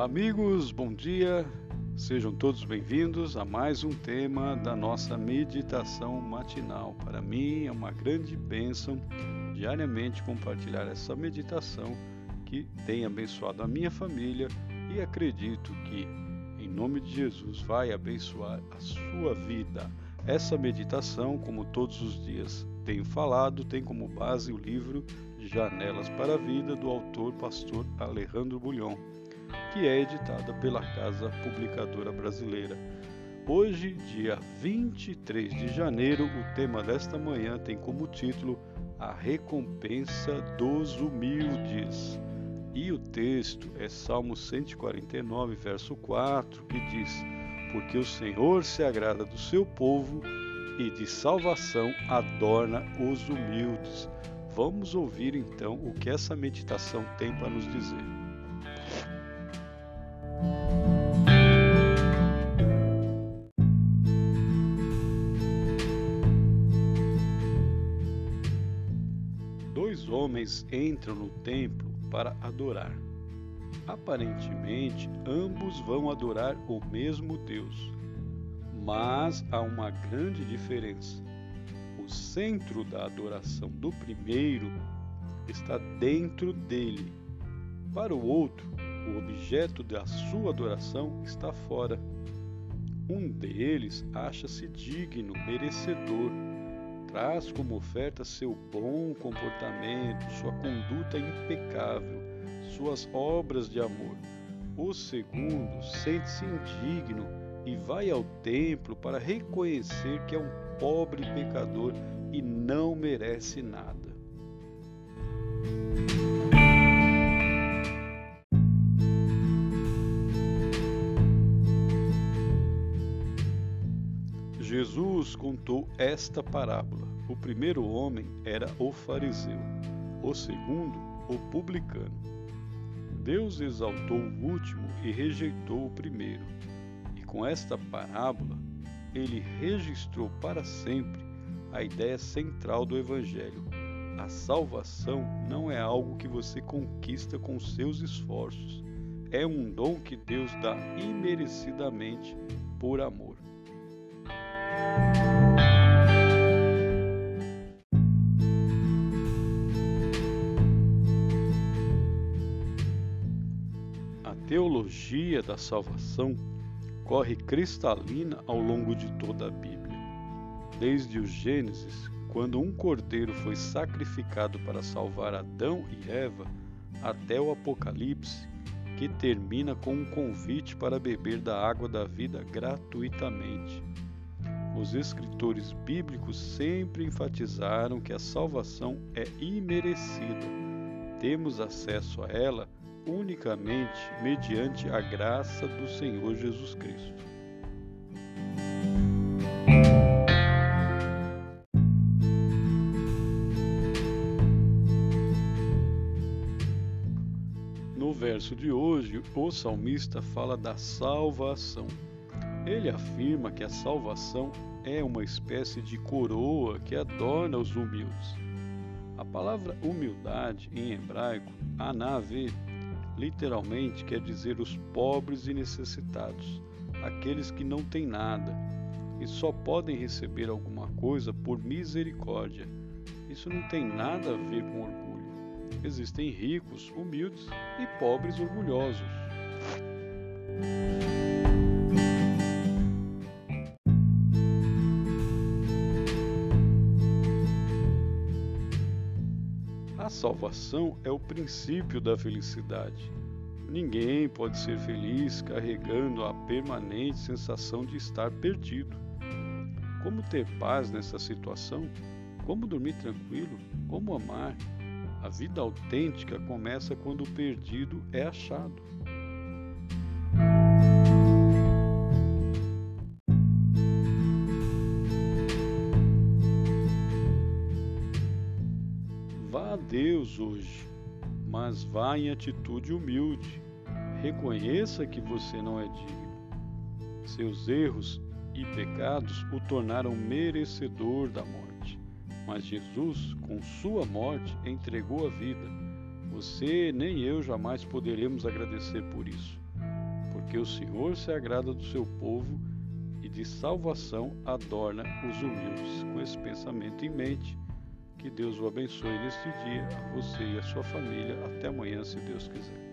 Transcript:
Olá, amigos, bom dia. Sejam todos bem-vindos a mais um tema da nossa meditação matinal. Para mim é uma grande bênção diariamente compartilhar essa meditação que tem abençoado a minha família e acredito que, em nome de Jesus, vai abençoar a sua vida. Essa meditação, como todos os dias tenho falado, tem como base o livro Janelas para a Vida do autor pastor Alejandro Bulhon que é editada pela Casa Publicadora Brasileira. Hoje, dia 23 de janeiro, o tema desta manhã tem como título A Recompensa dos Humildes. E o texto é Salmo 149, verso 4, que diz: Porque o Senhor se agrada do seu povo e de salvação adorna os humildes. Vamos ouvir então o que essa meditação tem para nos dizer. Homens entram no templo para adorar. Aparentemente, ambos vão adorar o mesmo Deus, mas há uma grande diferença. O centro da adoração do primeiro está dentro dele. Para o outro, o objeto da sua adoração está fora. Um deles acha-se digno, merecedor, traz como oferta seu bom comportamento, sua conduta impecável, suas obras de amor. O segundo sente-se indigno e vai ao templo para reconhecer que é um pobre pecador e não merece nada. Jesus contou esta parábola. O primeiro homem era o fariseu, o segundo, o publicano. Deus exaltou o último e rejeitou o primeiro. E com esta parábola, ele registrou para sempre a ideia central do Evangelho. A salvação não é algo que você conquista com seus esforços, é um dom que Deus dá imerecidamente por amor. A teologia da salvação corre cristalina ao longo de toda a Bíblia. Desde o Gênesis, quando um cordeiro foi sacrificado para salvar Adão e Eva, até o Apocalipse, que termina com um convite para beber da água da vida gratuitamente. Os escritores bíblicos sempre enfatizaram que a salvação é imerecida. Temos acesso a ela unicamente mediante a graça do Senhor Jesus Cristo. No verso de hoje, o salmista fala da salvação. Ele afirma que a salvação é uma espécie de coroa que adorna os humildes. A palavra humildade em hebraico, anave, literalmente quer dizer os pobres e necessitados, aqueles que não têm nada e só podem receber alguma coisa por misericórdia. Isso não tem nada a ver com orgulho. Existem ricos, humildes e pobres orgulhosos. Salvação é o princípio da felicidade. Ninguém pode ser feliz carregando a permanente sensação de estar perdido. Como ter paz nessa situação? Como dormir tranquilo? Como amar? A vida autêntica começa quando o perdido é achado. Vá a Deus hoje, mas vá em atitude humilde. Reconheça que você não é digno. Seus erros e pecados o tornaram merecedor da morte. Mas Jesus, com sua morte, entregou a vida. Você nem eu jamais poderemos agradecer por isso. porque o Senhor se agrada do seu povo e de salvação adorna os humildes. Com esse pensamento em mente, que Deus o abençoe neste dia, a você e a sua família. Até amanhã, se Deus quiser.